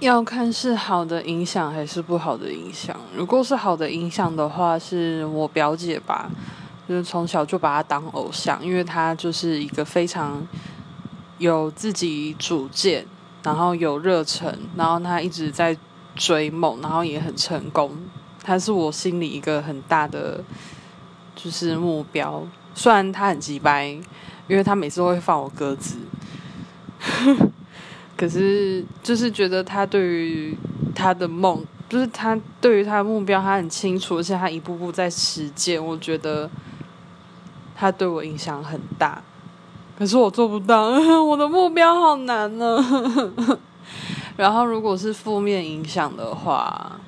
要看是好的影响还是不好的影响。如果是好的影响的话，是我表姐吧，就是从小就把她当偶像，因为她就是一个非常有自己主见，然后有热忱，然后她一直在追梦，然后也很成功。她是我心里一个很大的就是目标，虽然她很急掰，因为她每次都会放我鸽子。可是，就是觉得他对于他的梦，就是他对于他的目标，他很清楚，而且他一步步在实践。我觉得他对我影响很大，可是我做不到，我的目标好难呢。然后，如果是负面影响的话，